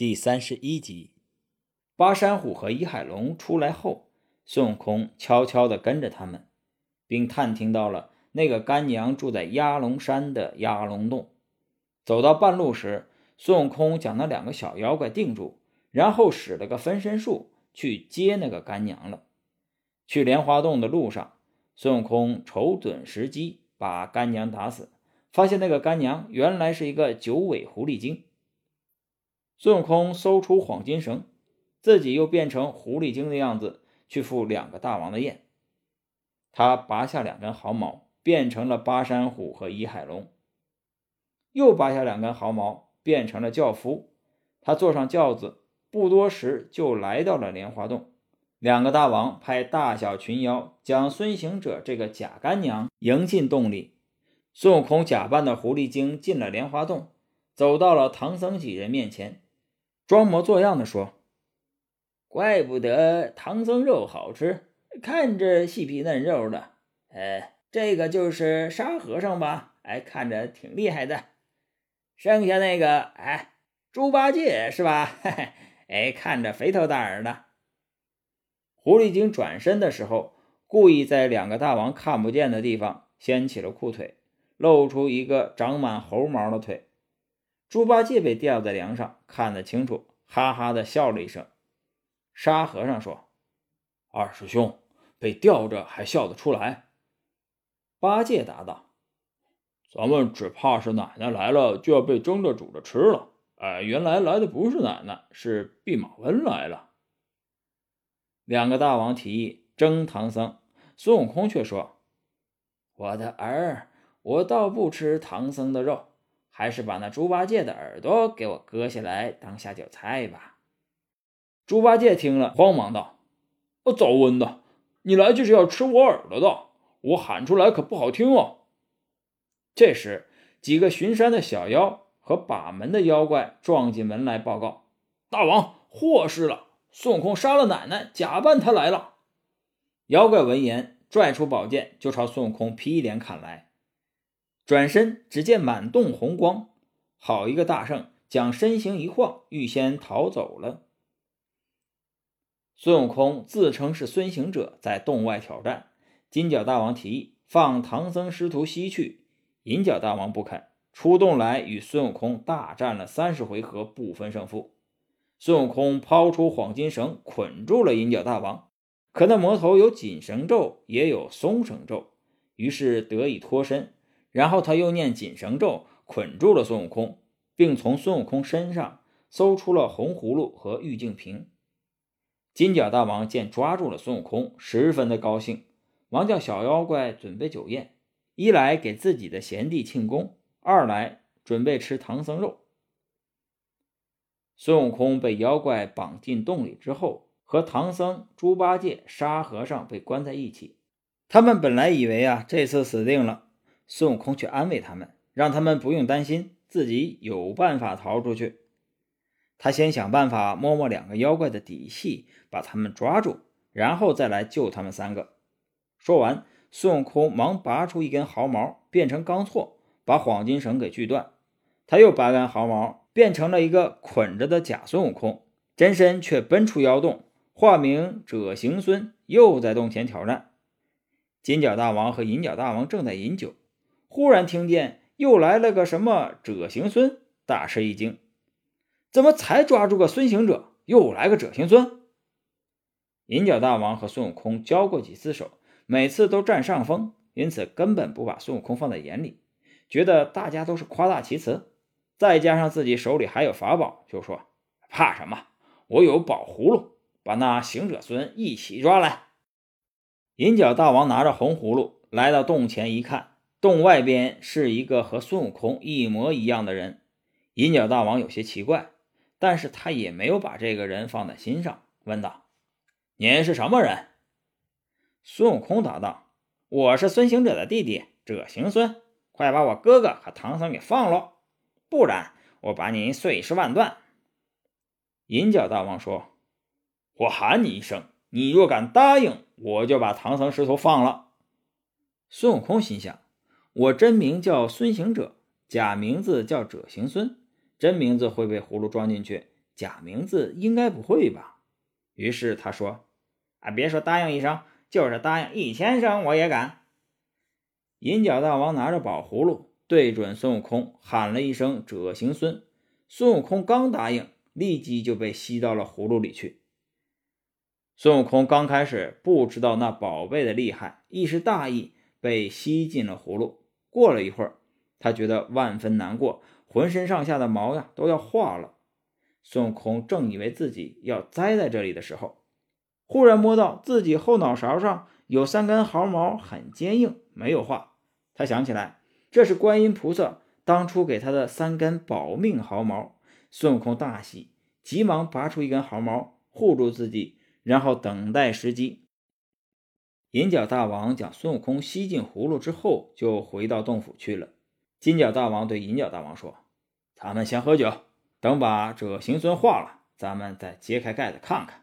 第三十一集，巴山虎和伊海龙出来后，孙悟空悄悄地跟着他们，并探听到了那个干娘住在鸭龙山的鸭龙洞。走到半路时，孙悟空将那两个小妖怪定住，然后使了个分身术去接那个干娘了。去莲花洞的路上，孙悟空瞅准时机，把干娘打死，发现那个干娘原来是一个九尾狐狸精。孙悟空搜出黄金绳，自己又变成狐狸精的样子去赴两个大王的宴。他拔下两根毫毛，变成了巴山虎和倚海龙；又拔下两根毫毛，变成了轿夫。他坐上轿子，不多时就来到了莲花洞。两个大王派大小群妖将孙行者这个假干娘迎进洞里。孙悟空假扮的狐狸精进了莲花洞，走到了唐僧几人面前。装模作样的说：“怪不得唐僧肉好吃，看着细皮嫩肉的。哎，这个就是沙和尚吧？哎，看着挺厉害的。剩下那个，哎，猪八戒是吧？哎，看着肥头大耳的。”狐狸精转身的时候，故意在两个大王看不见的地方掀起了裤腿，露出一个长满猴毛的腿。猪八戒被吊在梁上，看得清楚，哈哈的笑了一声。沙和尚说：“二师兄被吊着还笑得出来？”八戒答道：“咱们只怕是奶奶来了就要被蒸着煮着吃了。哎，原来来的不是奶奶，是弼马温来了。”两个大王提议蒸唐僧，孙悟空却说：“我的儿，我倒不吃唐僧的肉。”还是把那猪八戒的耳朵给我割下来当下酒菜吧。猪八戒听了，慌忙道：“哦，早温的，你来就是要吃我耳朵的，我喊出来可不好听哦。”这时，几个巡山的小妖和把门的妖怪撞进门来报告：“大王，祸事了！孙悟空杀了奶奶，假扮他来了。”妖怪闻言，拽出宝剑就朝孙悟空劈脸砍来。转身，只见满洞红光，好一个大圣，将身形一晃，预先逃走了。孙悟空自称是孙行者，在洞外挑战。金角大王提议放唐僧师徒西去，银角大王不肯，出洞来与孙悟空大战了三十回合，不分胜负。孙悟空抛出黄金绳，捆住了银角大王，可那魔头有紧绳咒，也有松绳咒，于是得以脱身。然后他又念紧绳咒，捆住了孙悟空，并从孙悟空身上搜出了红葫芦和玉净瓶。金角大王见抓住了孙悟空，十分的高兴，忙叫小妖怪准备酒宴，一来给自己的贤弟庆功，二来准备吃唐僧肉。孙悟空被妖怪绑进洞里之后，和唐僧、猪八戒、沙和尚被关在一起。他们本来以为啊，这次死定了。孙悟空却安慰他们，让他们不用担心，自己有办法逃出去。他先想办法摸摸两个妖怪的底细，把他们抓住，然后再来救他们三个。说完，孙悟空忙拔出一根毫毛，变成钢锉，把黄金绳给锯断。他又拔根毫毛，变成了一个捆着的假孙悟空，真身却奔出妖洞，化名者行孙，又在洞前挑战。金角大王和银角大王正在饮酒。忽然听见又来了个什么者行孙，大吃一惊，怎么才抓住个孙行者，又来个者行孙？银角大王和孙悟空交过几次手，每次都占上风，因此根本不把孙悟空放在眼里，觉得大家都是夸大其词。再加上自己手里还有法宝，就说怕什么？我有宝葫芦，把那行者孙一起抓来。银角大王拿着红葫芦来到洞前一看。洞外边是一个和孙悟空一模一样的人，银角大王有些奇怪，但是他也没有把这个人放在心上，问道：“您是什么人？”孙悟空答道：“我是孙行者的弟弟，者行孙，快把我哥哥和唐僧给放了，不然我把你碎尸万段。”银角大王说：“我喊你一声，你若敢答应，我就把唐僧师徒放了。”孙悟空心想。我真名叫孙行者，假名字叫者行孙。真名字会被葫芦装进去，假名字应该不会吧？于是他说：“啊，别说答应一声，就是答应一千声，我也敢。”银角大王拿着宝葫芦，对准孙悟空喊了一声“者行孙”，孙悟空刚答应，立即就被吸到了葫芦里去。孙悟空刚开始不知道那宝贝的厉害，一时大意，被吸进了葫芦。过了一会儿，他觉得万分难过，浑身上下的毛呀都要化了。孙悟空正以为自己要栽在这里的时候，忽然摸到自己后脑勺上有三根毫毛，很坚硬，没有化。他想起来，这是观音菩萨当初给他的三根保命毫毛。孙悟空大喜，急忙拔出一根毫毛护住自己。然后等待时机。银角大王将孙悟空吸进葫芦之后，就回到洞府去了。金角大王对银角大王说：“咱们先喝酒，等把这行孙化了，咱们再揭开盖子看看。”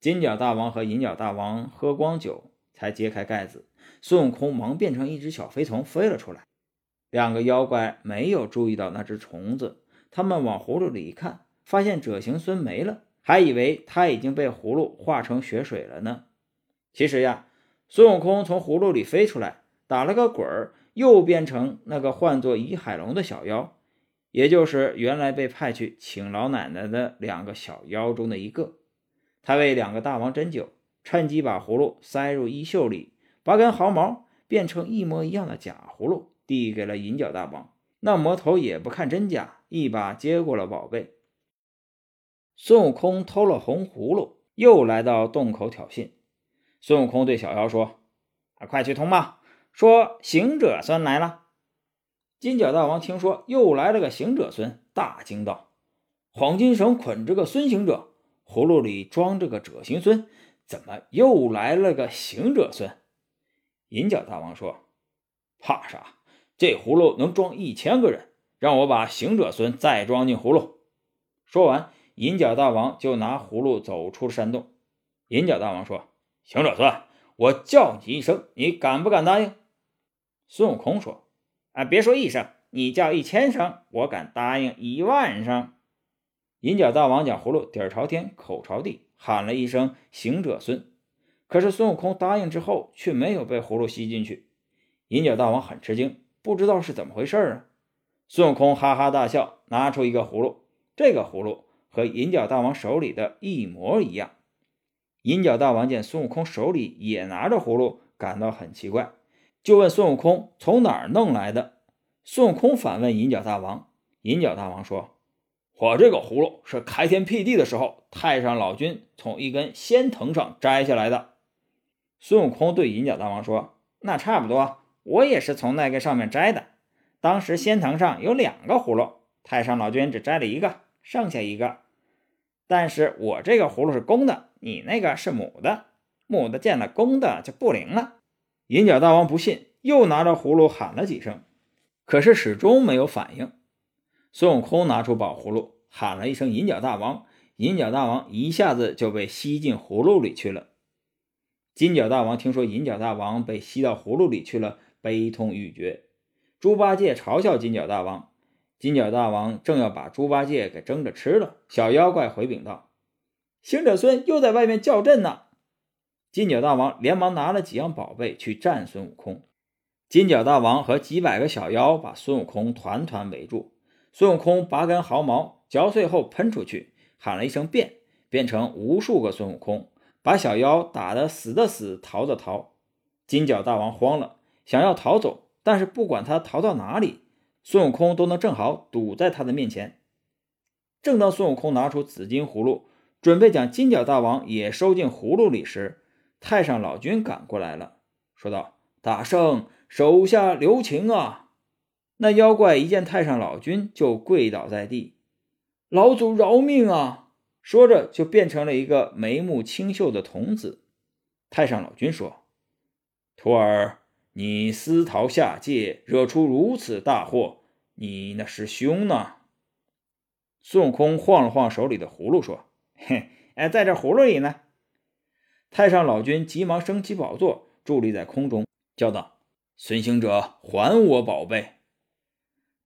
金角大王和银角大王喝光酒，才揭开盖子。孙悟空忙变成一只小飞虫飞了出来。两个妖怪没有注意到那只虫子，他们往葫芦里一看，发现者行孙没了。还以为他已经被葫芦化成血水了呢。其实呀，孙悟空从葫芦里飞出来，打了个滚儿，又变成那个唤作倚海龙的小妖，也就是原来被派去请老奶奶的两个小妖中的一个。他为两个大王斟酒，趁机把葫芦塞入衣袖里，拔根毫毛变成一模一样的假葫芦，递给了银角大王。那魔头也不看真假，一把接过了宝贝。孙悟空偷了红葫芦，又来到洞口挑衅。孙悟空对小妖说：“啊，快去通报，说行者孙来了。”金角大王听说又来了个行者孙，大惊道：“黄金绳捆着个孙行者，葫芦里装着个者行孙，怎么又来了个行者孙？”银角大王说：“怕啥？这葫芦能装一千个人，让我把行者孙再装进葫芦。”说完。银角大王就拿葫芦走出山洞。银角大王说：“行者孙，我叫你一声，你敢不敢答应？”孙悟空说：“啊，别说一声，你叫一千声，我敢答应一万声。”银角大王将葫芦底儿朝天，口朝地，喊了一声“行者孙”。可是孙悟空答应之后，却没有被葫芦吸进去。银角大王很吃惊，不知道是怎么回事啊。孙悟空哈哈大笑，拿出一个葫芦，这个葫芦。和银角大王手里的一模一样。银角大王见孙悟空手里也拿着葫芦，感到很奇怪，就问孙悟空从哪儿弄来的。孙悟空反问银角大王，银角大王说：“我这个葫芦是开天辟地的时候，太上老君从一根仙藤上摘下来的。”孙悟空对银角大王说：“那差不多，我也是从那个上面摘的。当时仙藤上有两个葫芦，太上老君只摘了一个。”剩下一个，但是我这个葫芦是公的，你那个是母的，母的见了公的就不灵了。银角大王不信，又拿着葫芦喊了几声，可是始终没有反应。孙悟空拿出宝葫芦，喊了一声“银角大王”，银角大王一下子就被吸进葫芦里去了。金角大王听说银角大王被吸到葫芦里去了，悲痛欲绝。猪八戒嘲笑金角大王。金角大王正要把猪八戒给蒸着吃了，小妖怪回禀道：“行者孙又在外面叫阵呢。”金角大王连忙拿了几样宝贝去战孙悟空。金角大王和几百个小妖把孙悟空团团围住。孙悟空拔根毫毛嚼碎后喷出去，喊了一声“变”，变成无数个孙悟空，把小妖打得死的死，逃的逃。金角大王慌了，想要逃走，但是不管他逃到哪里。孙悟空都能正好堵在他的面前。正当孙悟空拿出紫金葫芦，准备将金角大王也收进葫芦里时，太上老君赶过来了，说道：“大圣，手下留情啊！”那妖怪一见太上老君，就跪倒在地：“老祖饶命啊！”说着就变成了一个眉目清秀的童子。太上老君说：“徒儿。”你私逃下界，惹出如此大祸，你那师兄呢？孙悟空晃了晃手里的葫芦，说：“嘿，哎，在这葫芦里呢。”太上老君急忙升起宝座，伫立在空中，叫道：“孙行者，还我宝贝！”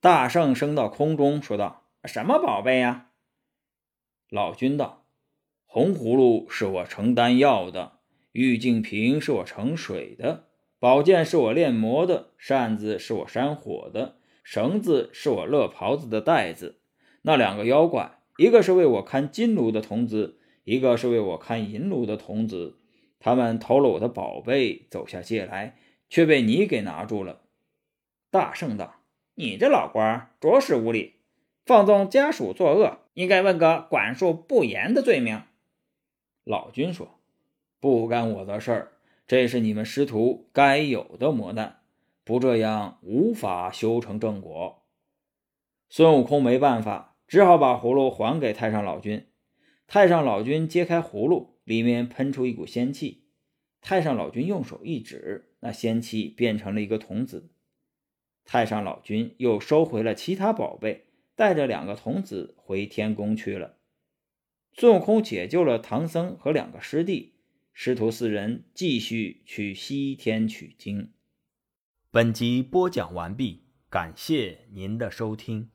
大圣升到空中，说道：“什么宝贝呀？”老君道：“红葫芦是我盛丹药的，玉净瓶是我盛水的，宝剑是我炼魔的，扇子是我扇火的，绳子是我勒袍子的带子。那两个妖怪，一个是为我看金炉的童子，一个是为我看银炉的童子。他们偷了我的宝贝，走下界来，却被你给拿住了。”大圣道：“你这老官着实无礼，放纵家属作恶，应该问个管束不严的罪名。”老君说：“不干我的事儿，这是你们师徒该有的磨难，不这样无法修成正果。”孙悟空没办法，只好把葫芦还给太上老君。太上老君揭开葫芦，里面喷出一股仙气。太上老君用手一指，那仙气变成了一个童子。太上老君又收回了其他宝贝，带着两个童子回天宫去了。孙悟空解救了唐僧和两个师弟，师徒四人继续去西天取经。本集播讲完毕，感谢您的收听。